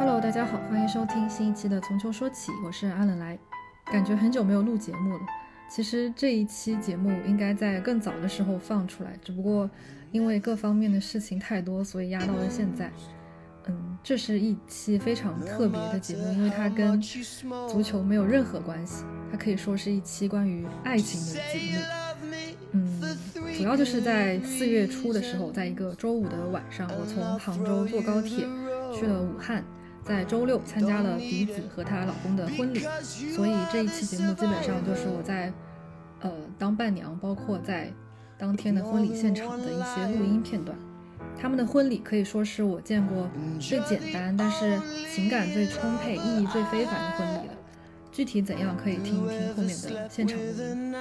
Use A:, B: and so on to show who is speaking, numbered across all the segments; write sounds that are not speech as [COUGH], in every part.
A: Hello，大家好，欢迎收听新一期的《从球说起》，我是阿冷来。感觉很久没有录节目了，其实这一期节目应该在更早的时候放出来，只不过因为各方面的事情太多，所以压到了现在。嗯，这是一期非常特别的节目，因为它跟足球没有任何关系，它可以说是一期关于爱情的节目。嗯，主要就是在四月初的时候，在一个周五的晚上，我从杭州坐高铁去了武汉，在周六参加了笛子和她老公的婚礼，所以这一期节目基本上就是我在呃当伴娘，包括在当天的婚礼现场的一些录音片段。他们的婚礼可以说是我见过最简单，但是情感最充沛、意义最非凡的婚礼了。具体怎样，可以听一听后面的现场录音。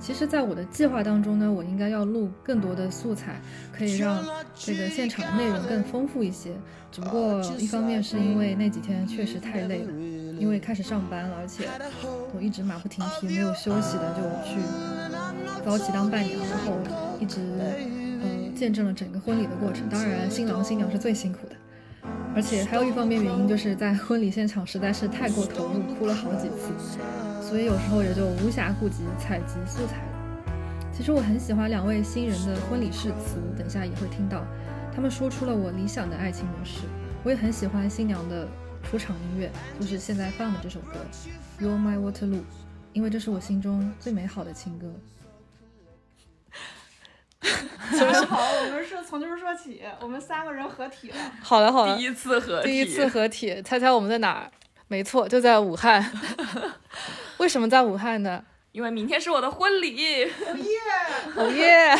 A: 其实，在我的计划当中呢，我应该要录更多的素材，可以让这个现场的内容更丰富一些。只不过，一方面是因为那几天确实太累了，因为开始上班了，而且我一直马不停蹄、没有休息的就去早起当伴娘，然后一直呃。见证了整个婚礼的过程，当然新郎新娘是最辛苦的，而且还有一方面原因就是在婚礼现场实在是太过投入，哭了好几次，所以有时候也就无暇顾及采集素材了。其实我很喜欢两位新人的婚礼誓词，等下也会听到，他们说出了我理想的爱情模式。我也很喜欢新娘的出场音乐，就是现在放的这首歌《You're My Waterloo》，因为这是我心中最美好的情歌。[LAUGHS]
B: 大家好，我们是从就是说起，我们三个人合体了。
A: 好了好了，
C: 第一次合
A: 体，第一次合体，猜猜我们在哪儿？没错，就在武汉。[LAUGHS] 为什么在武汉呢？
C: 因为明天是我的婚礼。
B: 哦耶！
A: 哦耶！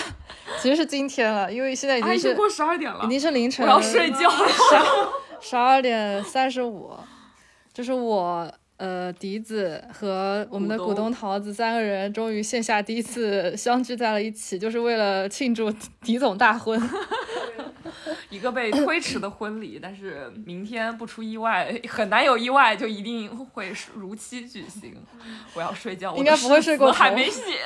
A: 其实是今天了，因为现在已经是
C: 过十二点了，
A: 已经是凌晨，
C: 我要睡觉了。
A: 十二点三十五，就是我。呃，笛子和我们的股东桃子三个人终于线下第一次相聚在了一起，[LAUGHS] 就是为了庆祝笛总大婚。[LAUGHS]
C: 一个被推迟的婚礼，但是明天不出意外，很难有意外，就一定会如期举行。我要睡觉，
A: 应该不会睡过头，
C: 还没写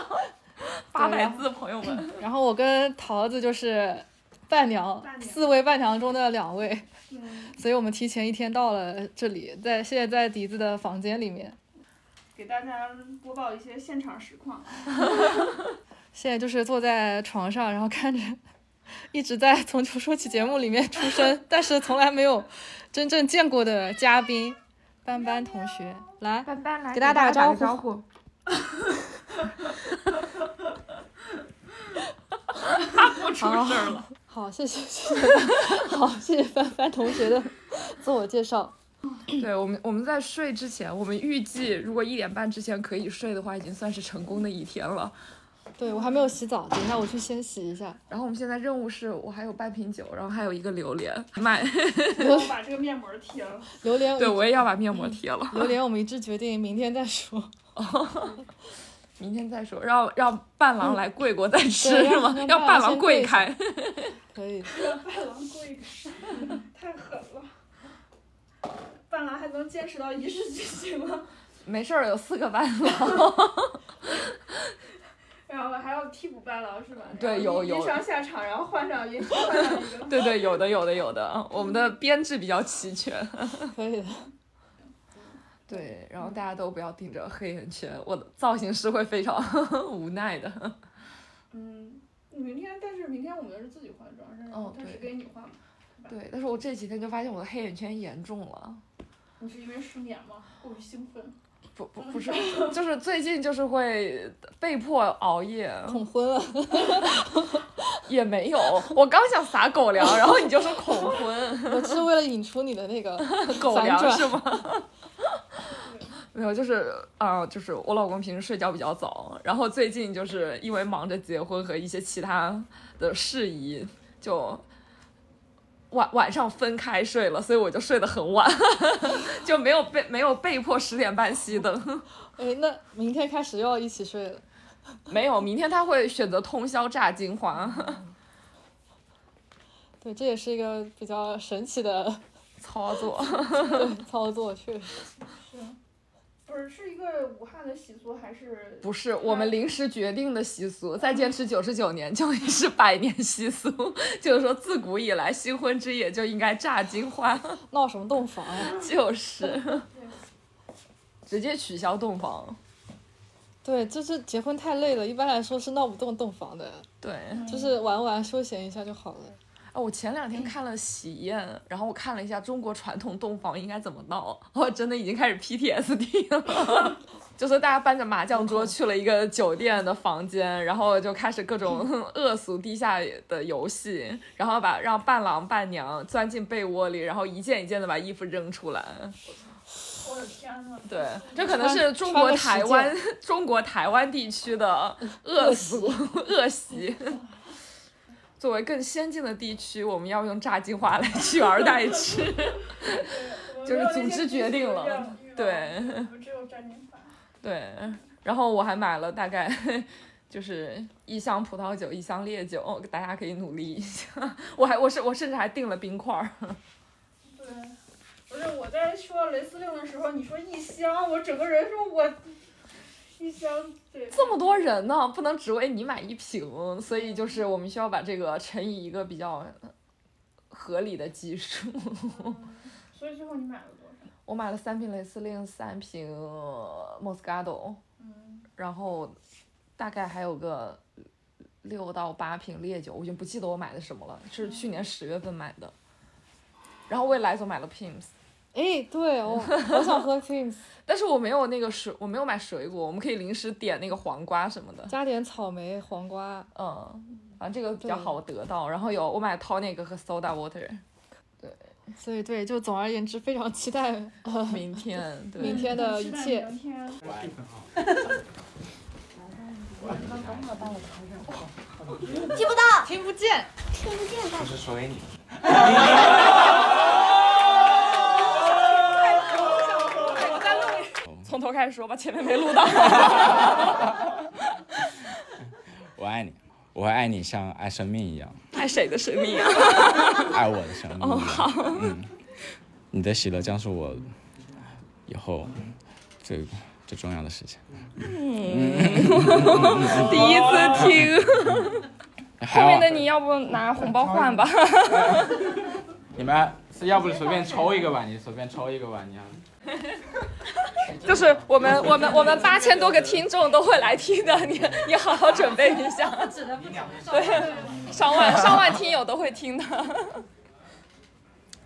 C: [LAUGHS] 八百字，朋友们。
A: 然后我跟桃子就是伴娘，四位伴娘中的两位。所以我们提前一天到了这里，在现在在笛子的房间里面，
B: 给大家播报一些现场实况。[LAUGHS]
A: 现在就是坐在床上，然后看着一直在从头说起节目里面出声，[LAUGHS] 但是从来没有真正见过的嘉宾班班同学来，
B: 班班来
A: 给大家打个
B: 招
A: 呼。[LAUGHS]
C: 他不出声了。
A: 好，谢谢谢谢，[LAUGHS] 好，谢谢帆帆同学的自我介绍。[COUGHS]
C: 对我们，我们在睡之前，我们预计如果一点半之前可以睡的话，已经算是成功的一天了。
A: 对我还没有洗澡，等一下我去先洗一下。
C: 然后我们现在任务是我还有半瓶酒，然后还有一个榴莲，买。
B: 我把这个面膜贴了。
A: 榴莲。
C: 对，我也要把面膜贴了。
A: 榴莲，我们一致决定明天再说。[LAUGHS] [LAUGHS]
C: 明天再说，让让伴郎来跪过再吃是吗？让伴郎跪开。[LAUGHS]
A: 可以。
B: 让伴郎跪开，太狠了。伴郎还能坚持到仪式举行吗？[LAUGHS]
C: 没事儿，有四个伴郎。[LAUGHS]
B: 然后还要替补伴郎是吧？
C: 对，有有。
B: 下场，然后换上银换上一个。
C: 对对，有的有的有的，我们的编制比较齐全。
A: 可以的。
C: 对，然后大家都不要盯着黑眼圈，我的造型师会非常 [LAUGHS] 无奈的。
B: 嗯，明天，但是明天我们是自己化妆，是他是给你化嘛？
C: 对，但是我这几天就发现我的黑眼圈严重了。
B: 你是因为失眠吗？过于兴奋？
C: 不不 [LAUGHS] 不是，就是最近就是会被迫熬夜，[LAUGHS]
A: 恐婚了。
C: 也没有，我刚想撒狗粮，然后你就说恐婚。
A: 我是为了引出你的那个
C: 狗粮是吗？没有，就是啊，就是我老公平时睡觉比较早，然后最近就是因为忙着结婚和一些其他的事宜，就晚晚上分开睡了，所以我就睡得很晚，[LAUGHS] 就没有被没有被迫十点半熄灯。[LAUGHS]
A: 哎，那明天开始又要一起睡了？[LAUGHS]
C: 没有，明天他会选择通宵炸金花。
A: 对，这也是一个比较神奇的
C: 操作。
A: 操作确实。
B: 是。不是是一个武汉的习俗还是？
C: 不是我们临时决定的习俗，再坚持九十九年就已是百年习俗。[LAUGHS] 就是说，自古以来，新婚之夜就应该炸金花，[LAUGHS]
A: 闹什么洞房呀？
C: 就是 [LAUGHS] 直接取消洞房。
A: 对，就是结婚太累了，一般来说是闹不动洞房的，
C: 对，
A: 就是玩玩休闲一下就好了。
C: 哦，我前两天看了喜宴，然后我看了一下中国传统洞房应该怎么闹，我真的已经开始 PTSD 了。[LAUGHS] 就是大家搬着麻将桌去了一个酒店的房间，然后就开始各种 [LAUGHS] 恶俗地下的游戏，然后把让伴郎伴娘钻进被窝里，然后一件一件的把衣服扔出来。
B: 我的天呐！
C: 对，这可能是中国台湾 [LAUGHS] 中国台湾地区的恶俗恶习。作为更先进的地区，我们要用炸金花来取而代之 [LAUGHS] [LAUGHS] 就是组织决定了。对，[LAUGHS]
B: 只有炸金花。
C: 对，然后我还买了大概就是一箱葡萄酒，一箱烈酒，大家可以努力一下。我还我是我甚至还订了冰块儿。
B: 对，不是我在说雷司令的时候，你说一箱，我整个人说我。一箱对，
C: 这么多人呢，不能只为你买一瓶，所以就是我们需要把这个乘以一个比较合理的基数。
B: 所以最后你买了多少？
C: 我买了三瓶雷司令，三瓶 Moscato，
B: 嗯，
C: 然后大概还有个六到八瓶烈酒，我已经不记得我买的什么了，是去年十月份买的。然后为来总买了 Pims。
A: 哎，对我我想喝 Pims，[LAUGHS]
C: 但是我没有那个水，我没有买水果，我们可以临时点那个黄瓜什么的，
A: 加点草莓、黄瓜，
C: 嗯，反正这个比较好得到。然后有我买 tonic 和 soda water，对，
A: 所以对，就总而言之，非常期待 [LAUGHS]
C: 明天，[LAUGHS] 对，
A: 明天的一切。
B: 明天。
D: 听不到，
A: 听不见，
D: 听不见，
E: 不是说给你。
C: 从头开始说吧，前面没录到。[LAUGHS]
E: 我爱你，我会爱你像爱生命一样。
C: 爱谁的生命啊？
E: 爱我的生命。
C: 哦，好。
E: 嗯，你的喜乐将是我以后最最重要的事情。
C: 嗯，第一次听。后面的你要不拿红包换吧？[LAUGHS]
E: 你们是要不随便抽一个吧？你随便抽一个吧，你要。
C: 就是我们我们我们八千多个听众都会来听的，你你好好准备一下。对，上万上万听友都会听的。[LAUGHS]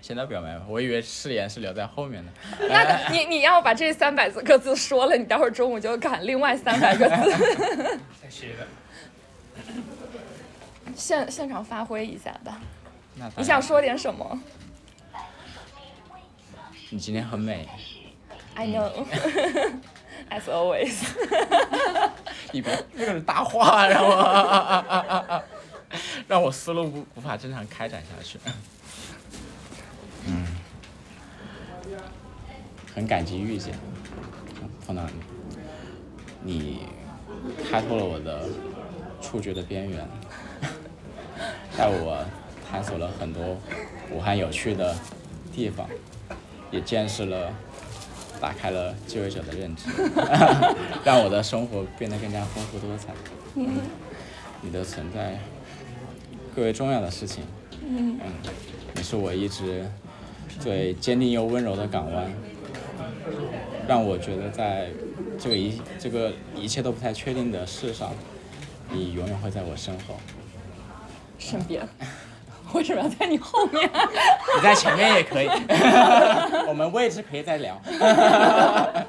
E: 现在表白，我以为誓言是留在后面的。
C: 那个你你要把这三百个字说了，你待会儿中午就赶另外三百个字。
E: 再写一个。
C: 现现场发挥一下吧。你想说点什么？
E: 你今天很美。
C: I know, [LAUGHS] as always。[LAUGHS]
E: 你别那个大话，让我 [LAUGHS] 让我思路无无法正常开展下去。嗯，很感激遇见，碰到你，你开拓了我的触觉的边缘，带我探索了很多武汉有趣的地方，也见识了。打开了就业者的认知，[LAUGHS] 让我的生活变得更加丰富多彩。你的存在，更为重要的事情。嗯，你是我一直最坚定又温柔的港湾，让我觉得在这个一这个一切都不太确定的世上，你永远会在我身后。
C: 身边。[LAUGHS] 为什么要在你后面？
E: 你在前面也可以，[LAUGHS] 我们位置可以再聊。然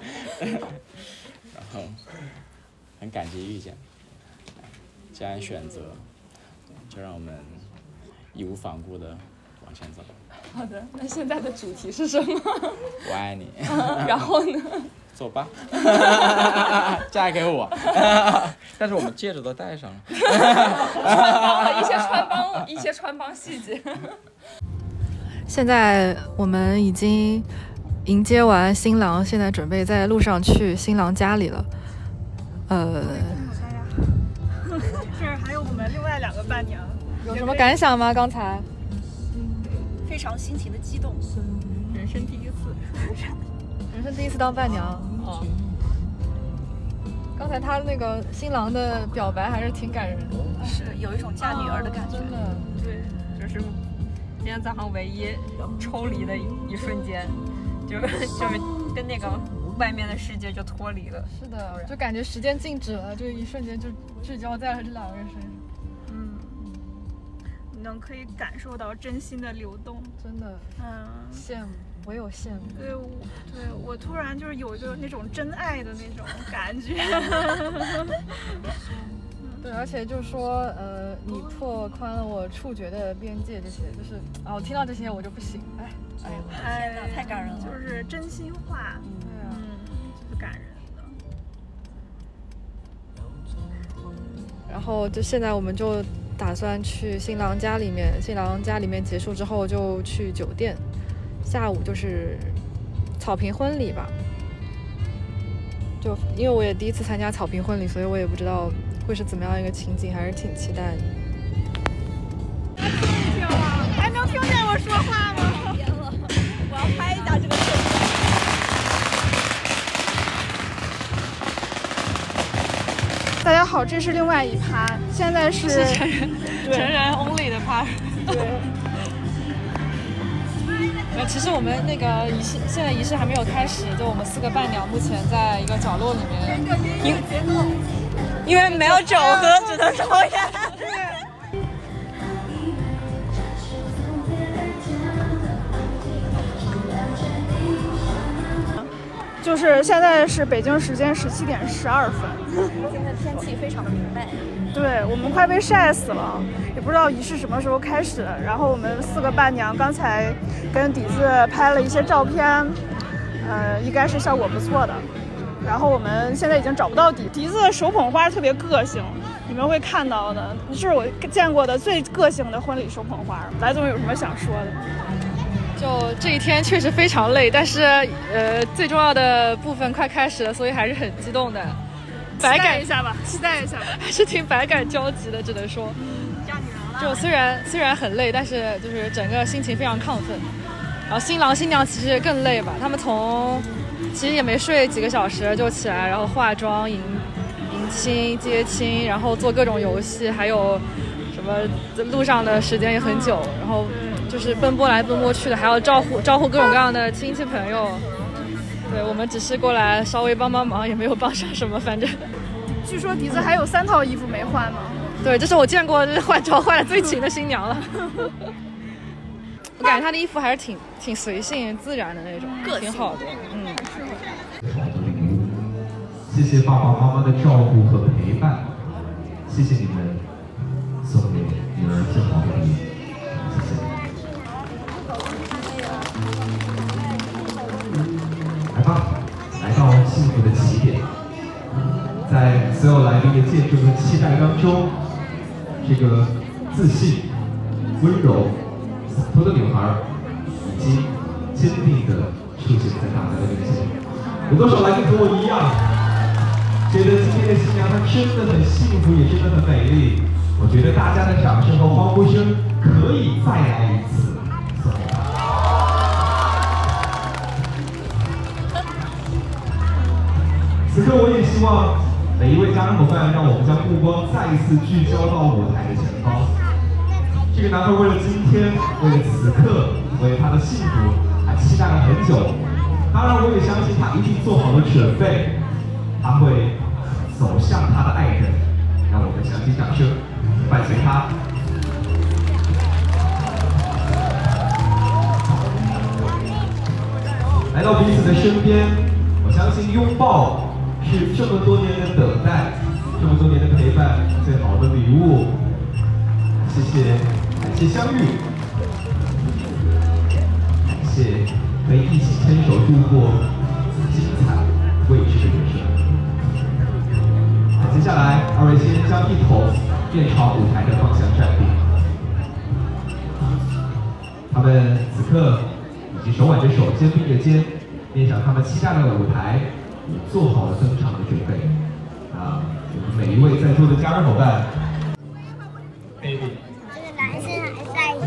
E: 后，很感激遇见，既然选择，就让我们义无反顾的往前走。
C: 好的，那现在的主题是什么？
E: 我爱你。[LAUGHS]
C: 然后呢？
E: 走吧，[LAUGHS] 嫁给我。[LAUGHS] 但是我们戒指都戴上了。[LAUGHS]
C: 一些穿帮，一些穿帮细节。
A: 现在我们已经迎接完新郎，现在准备在路上去新郎家里了。呃，
B: 这儿还有我们另外两个伴娘，
A: 有什么感想吗？刚才？
D: 非常心情的激动，
B: 人生第一次。
A: 人生第一次当伴娘，哦。刚才他那个新郎的表白还是挺感人的，
D: 是有一种嫁女儿的感觉。
A: 真的。
C: 对，就是今天早上唯一抽离的一瞬间，就就是跟那个外面的世界就脱离了。
A: 是的，就感觉时间静止了，就一瞬间就聚焦在了这两个人身上。
B: 嗯，能可以感受到真心的流动。
A: 真的
B: 嗯，
A: 羡慕，我有羡慕。
B: 对，我对我突然就是有一个那种真爱的那种感觉。[LAUGHS]
A: 对，而且就是说，呃，你拓宽了我触觉的边界，这些就是啊，我听到这些我就不行，哎，哎呀，
B: 哎，
D: 太感人了
B: 就是真心话。
A: 对啊。
B: 嗯，就是感人的。
A: 然后就现在我们就打算去新郎家里面，新郎家里面结束之后就去酒店，下午就是草坪婚礼吧。就因为我也第一次参加草坪婚礼，所以我也不知道会是怎么样一个情景，还是挺期待。
B: 大家好，这是另外一趴，现在是 [LAUGHS]
C: 成人成人 only 的 part。
A: 呃，其实我们那个仪式现在仪式还没有开始，就我们四个伴娘目前在一个角落里面。
C: 因为没有酒喝，只能抽烟。
B: 就是现在是北京时间十七点十二分。
D: 今天的天气非常的明媚，
B: 对我们快被晒死了，也不知道仪式什么时候开始。然后我们四个伴娘刚才跟底子拍了一些照片，呃，应该是效果不错的。然后我们现在已经找不到底，笛子的手捧花特别个性，你们会看到的，这是我见过的最个性的婚礼手捧花。来总有什么想说的？
A: 就这一天确实非常累，但是呃，最重要的部分快开始了，所以还是很激动的，百感
B: 一下吧，期待一下吧。
A: 还 [LAUGHS] 是挺百感交集的，只能说。就虽然虽然很累，但是就是整个心情非常亢奋。然后新郎新娘其实更累吧，他们从其实也没睡几个小时就起来，然后化妆、迎迎亲、接亲，然后做各种游戏，还有什么路上的时间也很久，然后就是奔波来奔波去的，还要招呼招呼各种各样的亲戚朋友。对我们只是过来稍微帮帮忙，也没有帮上什么，反正。[LAUGHS]
B: 据说笛子还有三套衣服没换呢。
A: 对，这是我见过就是换装换的最勤的新娘了。[LAUGHS] 我感觉她的衣服还是挺挺随性、自然的那种，挺好的。嗯，
F: 好的礼物，谢谢爸爸妈妈的照顾和陪伴，谢谢你们送给女儿最好的礼到幸福的起点，在所有来宾的见证和期待当中，这个自信、温柔、洒脱的女孩已经坚定的出现在大家的面前。有多少来宾和我一样，觉得今天的新娘她真的很幸福，也真的很美丽？我觉得大家的掌声和欢呼声可以再来一次，此刻我也希望每一位家人伙伴，让我们将目光再一次聚焦到舞台的前方。这个男孩为了今天，为了此刻，为了他的幸福，还期待了很久。当然，我也相信他一定做好了准备，他会走向他的爱人。让我们响起掌声，伴随他。来到彼此的身边，我相信拥抱是这么多年的等待，这么多年的陪伴最好的礼物。谢谢，感谢相遇，感谢可以一起牵手度过精彩未知的人生。那接下来，二位先将一同面朝舞台的方向站定，他们此刻已经手挽着手，肩并着肩，面向他们期待的舞台，做好了登场的准备。啊，我们每一位在座的家人伙伴，baby。
G: 这个男生还在意。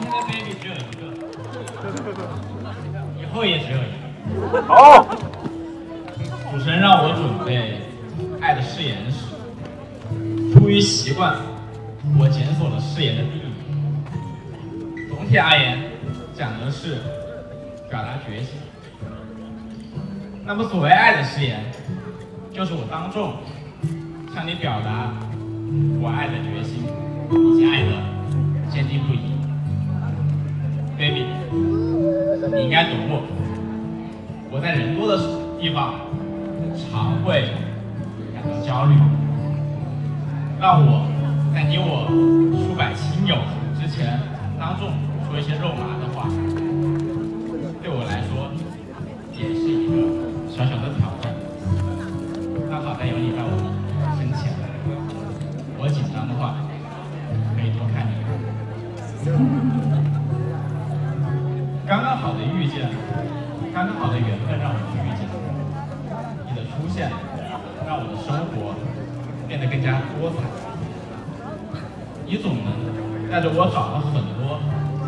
H: 现在 baby 只有一个，以后也只有一个。好，
E: 主持人让我准备《爱的誓言》时，出于习惯，我检索了誓言的定义。总体而言，讲的是表达决心。那么，所谓爱的誓言，就是我当众向你表达我爱的决心以及爱的坚定不移。baby，你应该懂我。我在人多的地方常会感到焦虑，让我在你我数百亲友之前当众说一些肉麻好的遇见，刚刚好的缘分让我们遇见。你的出现，让我的生活变得更加多彩。你总能带着我找到很多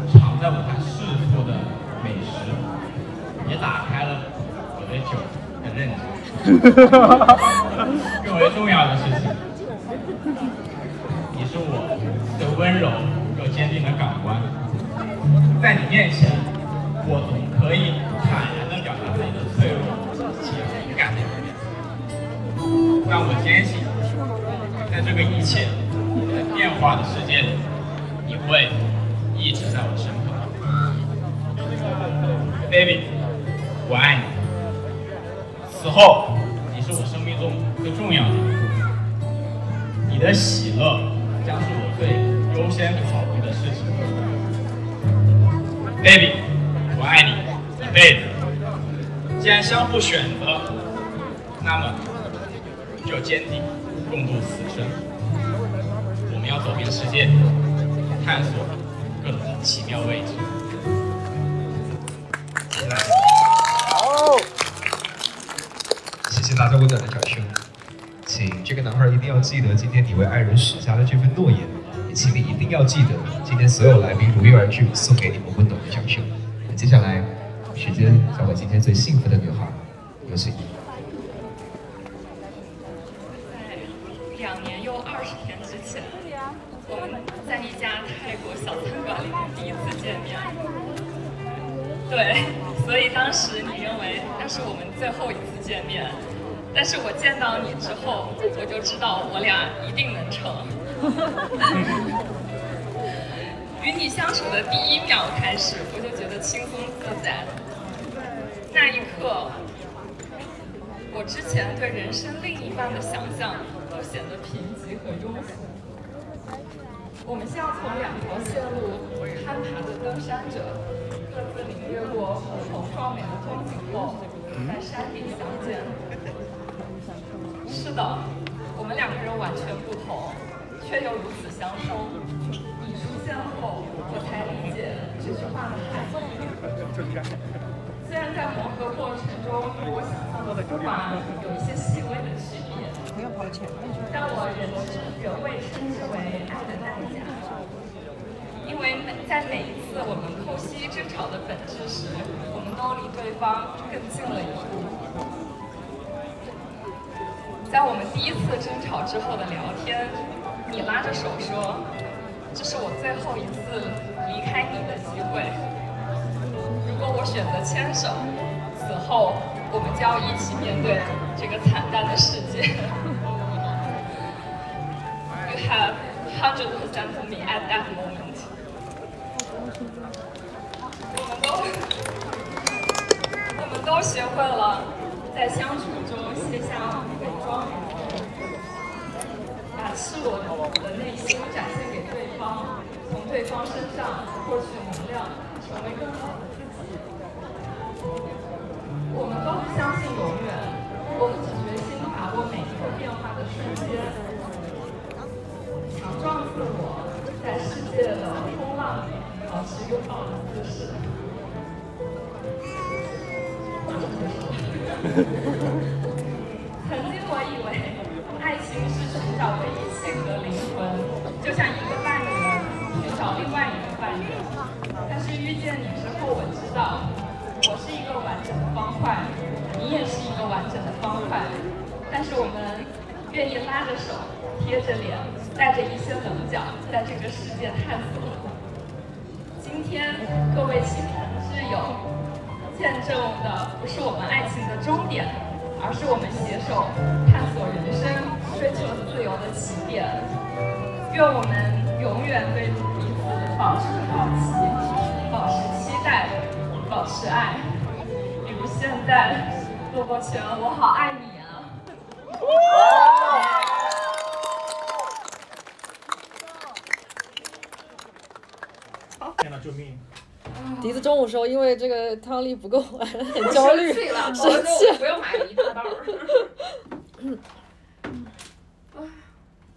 E: 藏在舞台深处的美食，也打开了我对酒的认知。更为重要的事情，你是我最温柔又坚定的港湾，在你面前。我总可以坦然地表达自己的脆弱且敏感的一面，但我坚信，在这个一切在变化的世界里，你会一直在我身旁，baby，我爱你。此后，你是我生命中最重要的，你的喜乐将是我最优先考虑的事情，baby。我爱你一辈子。既然相互选择，那么就坚定共度此生。我们要走遍世界，探索各种奇妙未知。
F: 好，谢谢大家温暖的掌声。请这个男孩一定要记得今天你为爱人许下的这份诺言，也请你一定要记得今天所有来宾如约而至，送给你们温暖的掌声。接下来，时间交给今天最幸福的女孩，有请。
C: 在两年又二十天之前，我们在一家泰国小餐馆里第一次见面。对，所以当时你认为那是我们最后一次见面，但是我见到你之后，我就知道我俩一定能成。[LAUGHS] 与你相处的第一秒开始，我就轻松自在。那一刻，我之前对人生另一半的想象都显得贫瘠和庸俗。我们像从两条线路攀爬的登山者，各自领略过不同壮美的风景后，在山顶相见。是的，我们两个人完全不同，却又如此相通。见后，我才理解这句话的含义。虽然在磨合过程中与我想象的不满有一些细微的区别，但我仍仍未称之为爱的代价。因为在每一次我们剖析争吵的本质时，我们都离对方更近了一步。在我们第一次争吵之后的聊天，你拉着手说。这是我最后一次开你的机会。如果我选择牵手，此后我们就要一起面对这个惨淡的世界。[LAUGHS] You have hundred percent of me at that moment。[LAUGHS] 我们都，我们都学会了在相处中卸下伪装，把赤裸的内心展现给对方。从对方身上获取能量，成为更好的自己。我们都不相信永远，我们只决心把握每一个变化的瞬间。强壮自我，在世界的风浪里保持拥抱的姿势。[LAUGHS] 曾经我以为，爱情是寻找唯一性的灵魂，就像一个。找另外一个伴侣，但是遇见你之后，我知道我是一个完整的方块，你也是一个完整的方块。但是我们愿意拉着手，贴着脸，带着一些棱角，在这个世界探索。今天，各位亲朋挚友，见证的不是我们爱情的终点，而是我们携手探索人生、追求自由的起点。愿我们永远对保持好奇，保持期待，保持爱。比如现在，骆驼泉，我好爱你啊！
I: 天呐，救命！
A: 笛子中午时候因为这个汤力不够，很焦虑，
C: 生气了，
A: 生气。
C: 不要买了一大袋儿。哎，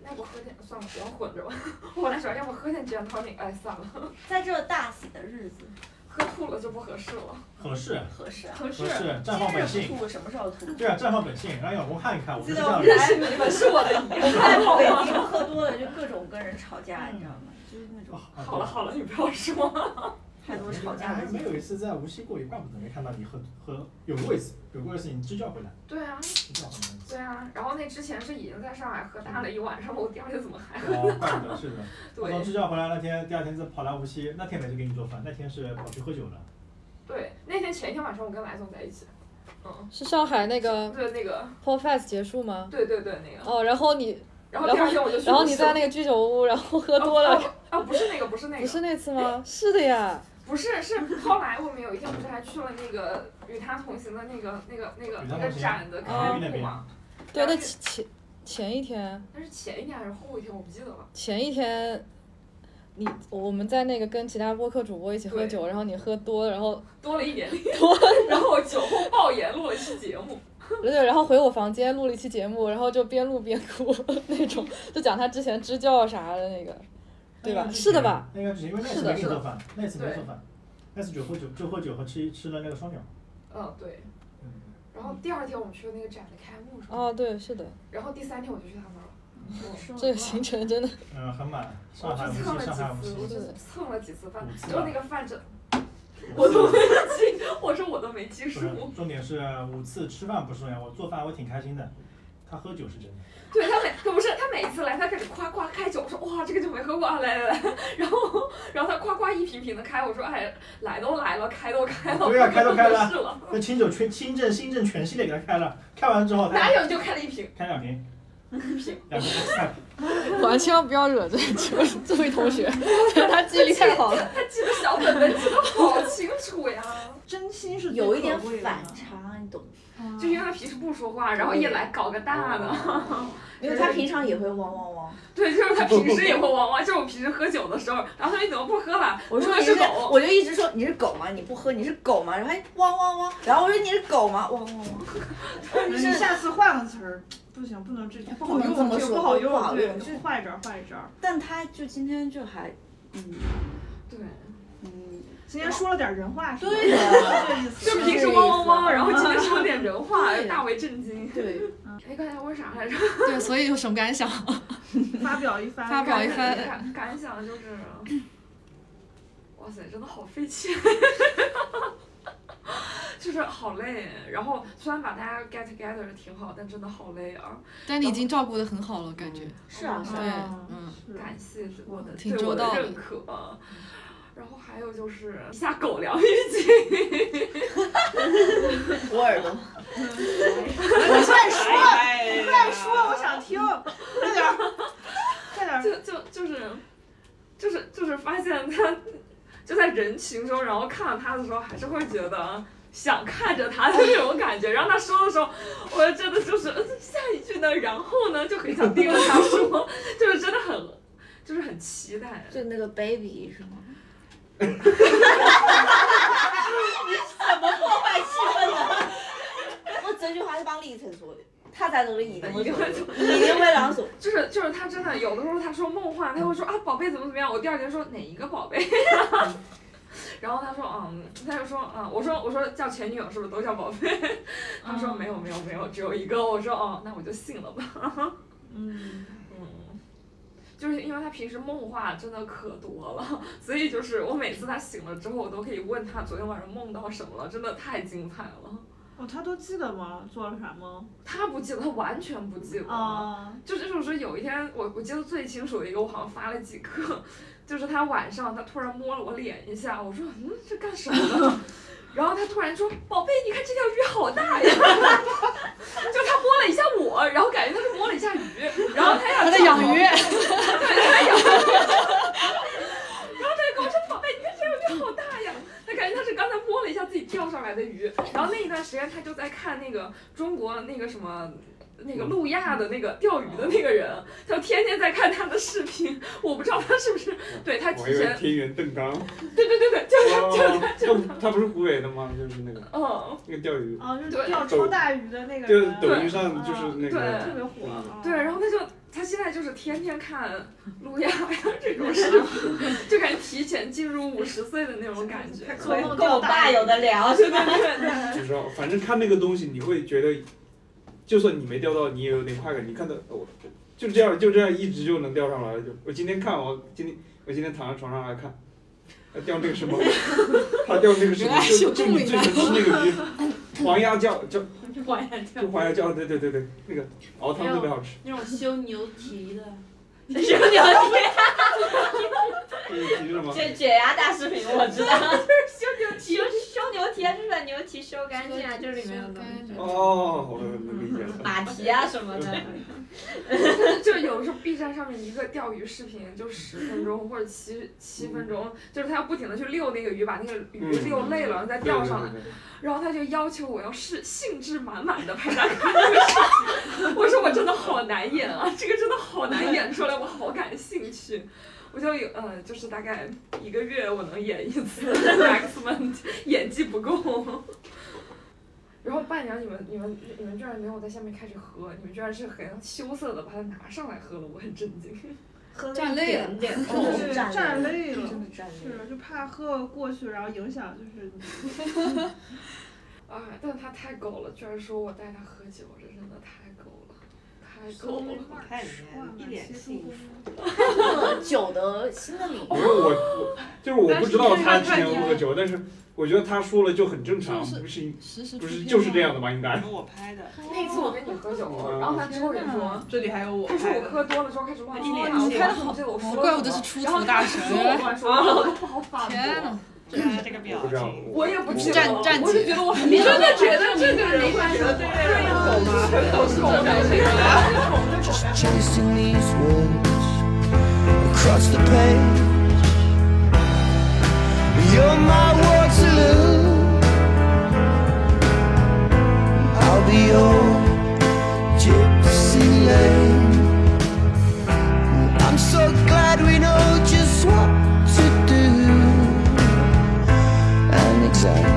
C: 那我喝点，算了，不要混着吧。[LAUGHS] 我本来想要不喝点 gin tonic，哎，算了，
D: 在这大喜的日子，
C: 喝吐了就不合适了。
I: 合适，
D: 合适啊。
C: 合适
I: 合适，绽放本性。
D: 吐什么时候吐？
I: 对啊，绽放本性，让老公看一看，我就是这样
C: 认。识你们是我的 [LAUGHS] 遗
D: 在
C: 憾。
D: 你们喝多了就各种跟人吵架，你知道吗？就是那种
C: 好了好了，你不要说。
D: 太多吵架的
I: 还没有一次在无锡过夜，怪不得没看到你喝喝，有过一次，有过一次你支教回来，
C: 对啊，
I: 支教回来。
C: 对啊，然后那之前是已经在上海喝大了一晚上了，我第二天怎么还喝？
I: 哦，怪不得是的。[LAUGHS] 我从支教回来那天，第二天再跑来无锡，那天没去给你做饭，那天是跑去喝酒了。
C: 对，那天前一天晚上我跟来总在一起。嗯，
A: 是上海那个
C: 对那个
A: ，Pop Fest 结束吗？
C: 对对对那个。
A: 哦，然后你，
C: 然后第二天我就去
A: 然后你在那个居酒屋，然后喝多了，
C: 啊啊不是那个，不是那个，
A: 不是那次吗？[LAUGHS] 是的呀。
C: 不是，是后来我们有一天不是还去了那个与他同行的那个那个那个那个展的开幕嘛？
A: 对，那前前前一天。
C: 那是前一天还是后一天？我不记得了。
A: 前一天，你我们在那个跟其他播客主播一起喝酒，然后你喝多了，然后 [LAUGHS]
C: 多了一点点，
A: 多，
C: 然后我酒后爆言录了一期节目。
A: 对对，然后回我房间录了一期节目，然后就边录边哭 [LAUGHS] 那种，就讲他之前支教啥的那个。对吧？是的吧？
I: 那个是因为那次没做饭，那次没做饭，那次酒喝酒，就喝酒和吃吃了那个双鸟。
C: 嗯，对。然后第二天我们去了那个展的开幕是吧？
A: 哦，对，是的。
C: 然后第三天我就去他那儿了。[LAUGHS]
A: 这个行程真的。
I: 嗯，很满。
C: 我
I: 上海、无锡、上海、无锡。
C: 我就蹭了几次饭，
I: 啊
C: 就那个饭真。[LAUGHS] 我都没记，我说我都没记数。
I: 重点是五次吃饭不重要，我做饭我挺开心的，他喝酒是真的。
C: 对他每他不是他每次来他开始夸夸开酒，我说哇这个酒没喝过啊，来来来，然后然后他夸夸一瓶瓶的开，我说哎来都来了，开都开了，
I: 对呀、啊，开都开了。那清酒全清正新政全系列给他开了，开完之后他
C: 哪有就开了一瓶？
I: 开两瓶。[LAUGHS]
C: 一瓶。
I: 两瓶。
A: 完千万不要惹这这这位同学，[LAUGHS] 他记忆力太好了。
C: 他记得小本本记得好清楚呀。[LAUGHS]
B: 真心是
D: 有一点反差，你懂？
C: 就因为他平时不说话，然后一来搞个大的。
D: 因为他平常也会汪汪汪。[LAUGHS]
C: 对，就是他平时也会汪汪，就是我平时喝酒的时候，然后他说你怎么不喝了？
D: 我说
C: 你
D: 是狗，我就一直说你是狗吗？你不喝你是狗吗？然后汪汪汪，然后我说你是狗吗？汪汪汪。
B: 你下次换个词儿。不行，不能这不好用，
D: 这
B: 不好用，
D: 不好
B: 用，就换一招，换一招。
D: 但他就今天就还，嗯，
C: 对，
D: 嗯，
B: 今天说了点人话，[LAUGHS]
D: 对。
C: 就平时汪汪汪，然后今天 [LAUGHS] 说了点人话，大为震惊。
D: 对，[LAUGHS]
C: 哎，刚才问啥来着？
A: 对，所以有什么感想？
B: 发表一番，
A: 发表一番
C: 感感想就是，哇塞，真的好费钱。就是好累，然后虽然把大家 get together 挺好，但真的好累啊。
A: 但你已经照顾的很好了，感觉。
D: 是啊，
A: 对，嗯，
C: 感谢我的
A: 挺周到
C: 的认可。然后还有就是一下狗粮预警。
D: 我耳朵。
B: 你快说，你快说，我想听，快点，快点。
C: 就就就是，就是就是发现他。就在人群中，然后看到他的时候，还是会觉得想看着他的那种感觉。然后他说的时候，我真的就是下一句呢，然后呢，就很想盯着他说，[LAUGHS] 就是真的很，就是很期待。
D: 就那个 baby 是吗？
G: 你怎么破坏气氛的？
D: 我这句话是帮李晨说的。他在这里一定会说，一定会朗诵。
C: 就是就是他真的有的时候他说梦话，他会说啊宝贝怎么怎么样，我第二天说哪一个宝贝？然后他说嗯，他就说嗯，我说我说叫前女友是不是都叫宝贝？[LAUGHS] 他说没有没有没有，只有一个。我说哦，那我就信了吧。[LAUGHS]
B: 嗯
C: 嗯，就是因为他平时梦话真的可多了，[LAUGHS] 所以就是我每次他醒了之后，我都可以问他昨天晚上梦到什么了，真的太精彩了。
B: 哦，他都记得吗？做了啥吗？
C: 他不记得，他完全不记得。
B: 啊，
C: 就这种是有一天我我记得最清楚的一个，我好像发了几个，就是他晚上他突然摸了我脸一下，我说嗯这干什么呢？[LAUGHS] 然后他突然说宝贝，你看这条鱼好大呀！[LAUGHS] 就他摸了一下我，然后感觉他是摸了一下鱼，然后他要
A: 他在养鱼 [LAUGHS]
C: 对，他在养鱼。然后他就跟我说宝贝，你看这条鱼好大呀！他感觉他是刚才摸了一下自己钓上来的鱼，然后那一段时间他就在看那个中国那个什么。那个路亚的那个钓鱼的那个人，他天天在看他的视频。我不知道他是不是对他提前，
J: 天元邓刚。
C: 对对对对，就是他，就他，
J: 他
C: 就他。
J: 不是湖北的吗？就是那个
C: 嗯，
J: 那个钓鱼，
B: 啊，就是
C: 对
B: 钓超大鱼的那个
J: 就
B: 人，
J: 抖音上就是那个
C: 对
B: 特别火。啊
C: 对，然后他就他现在就是天天看路亚呀这种视频，[LAUGHS] 就感觉提前进入五十岁的那种感觉。
B: 做梦
G: 跟我爸有的聊是吧？
J: 不知道，反正看那个东西，你会觉得，就算你没钓到，你也有点快感。你看到我就这样，就这样一直就能钓上来了。就我今天看，我今天我今天躺在床上来看，他钓那个什么，[LAUGHS] 他钓那个什么，就就你最喜欢吃那个鱼，黄鸭叫叫
G: 黄鸭叫
J: 就黄鸭叫，对对对对，那个熬汤特别好吃。
G: 那种修牛蹄的，
J: 修牛
G: 蹄，
J: 你提示了吗？[LAUGHS]
G: 这解压大视频我知道，就是修牛蹄，修牛蹄就是把牛蹄修干净啊，就是里面有东西。
J: 哦，我能理解了。
G: 马蹄啊什么的。[LAUGHS] [LAUGHS]
C: 就有的时候 B 站上面一个钓鱼视频就十分钟或者七七分钟，就是他要不停的去遛那个鱼，把那个鱼遛累了，然后再钓上来。然后他就要求我要是兴致满满的陪他看这个视频，我说我真的好难演啊，这个真的好难演出来，我好感兴趣。我就有呃，就是大概一个月我能演一次，maximum 演技不够。然后伴娘，你们你们你们居然没有在下面开始喝，你们居然是很羞涩的把它拿上来喝了，我很震惊。
B: 喝了
A: 站累了
B: 一点点
A: 哦
B: 对
A: 站
B: 站
A: 累
B: 累了，
A: 真的站累
B: 是就怕喝过去，然后影响就是。[LAUGHS]
C: 啊，但他太狗了，居然说我带他喝酒，这真的太狗了，太狗了。
D: 看一脸幸福。
G: 酒的新的领域。
J: 不是我我就是我不知道他之前喝酒，但是我觉得他说了就很正常，不是不是就是这样的吗？应该。
D: 我拍的。
C: 那次我跟你喝酒，然后他之后也说，
D: 这里还有我
C: 他说我喝多了之后开始乱说话，
D: 一脸
C: 我
D: 幸福
C: 开的好，我说
A: 怪不得是出土大神
C: 然后他说不好反
A: 天
C: 驳。
D: 这这个表
J: 不知道。
C: 我也不知道，
A: 站站
C: 我是觉得我，你真的觉得这个人会觉得对面有狗吗？狗是狗
K: ？Just chasing these desire.